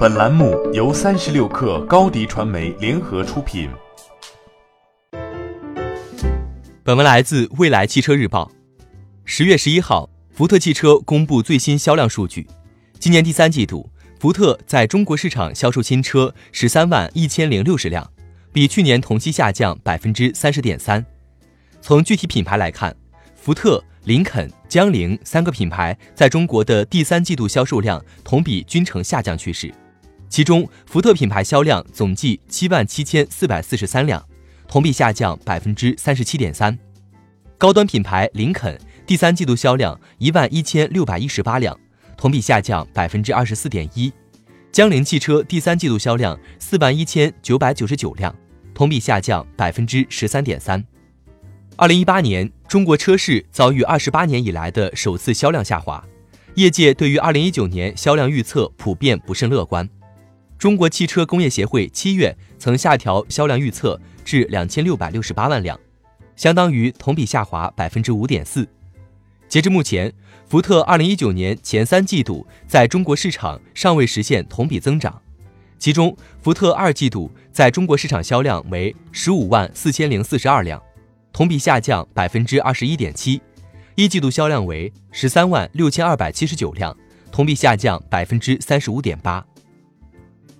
本栏目由三十六氪高低传媒联合出品。本文来自未来汽车日报。十月十一号，福特汽车公布最新销量数据。今年第三季度，福特在中国市场销售新车十三万一千零六十辆，比去年同期下降百分之三十点三。从具体品牌来看，福特。林肯、江铃三个品牌在中国的第三季度销售量同比均呈下降趋势，其中福特品牌销量总计七万七千四百四十三辆，同比下降百分之三十七点三。高端品牌林肯第三季度销量一万一千六百一十八辆，同比下降百分之二十四点一。江铃汽车第三季度销量四万一千九百九十九辆，同比下降百分之十三点三。二零一八年，中国车市遭遇二十八年以来的首次销量下滑，业界对于二零一九年销量预测普遍不甚乐观。中国汽车工业协会七月曾下调销量预测至两千六百六十八万辆，相当于同比下滑百分之五点四。截至目前，福特二零一九年前三季度在中国市场尚未实现同比增长，其中福特二季度在中国市场销量为十五万四千零四十二辆。同比下降百分之二十一点七，一季度销量为十三万六千二百七十九辆，同比下降百分之三十五点八。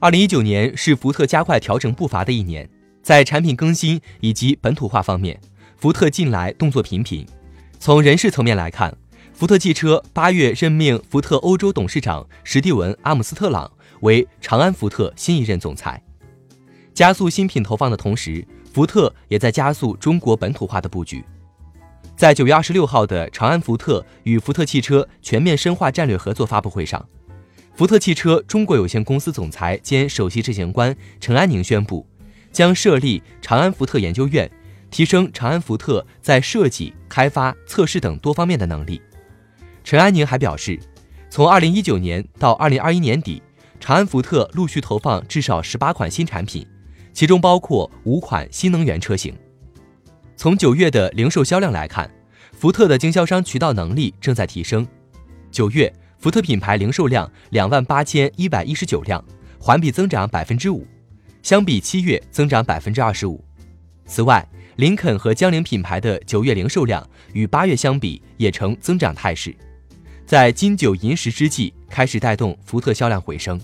二零一九年是福特加快调整步伐的一年，在产品更新以及本土化方面，福特近来动作频频。从人事层面来看，福特汽车八月任命福特欧洲董事长史蒂文·阿姆斯特朗为长安福特新一任总裁，加速新品投放的同时。福特也在加速中国本土化的布局。在九月二十六号的长安福特与福特汽车全面深化战略合作发布会上，福特汽车中国有限公司总裁兼首席执行官陈安宁宣布，将设立长安福特研究院，提升长安福特在设计、开发、测试等多方面的能力。陈安宁还表示，从二零一九年到二零二一年底，长安福特陆续投放至少十八款新产品。其中包括五款新能源车型。从九月的零售销量来看，福特的经销商渠道能力正在提升。九月，福特品牌零售量两万八千一百一十九辆，环比增长百分之五，相比七月增长百分之二十五。此外，林肯和江铃品牌的九月零售量与八月相比也呈增长态势，在金九银十之际，开始带动福特销量回升。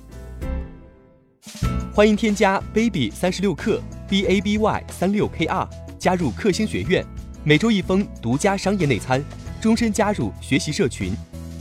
欢迎添加 baby 三十六克 b a b y 三六 k r 加入克星学院，每周一封独家商业内参，终身加入学习社群，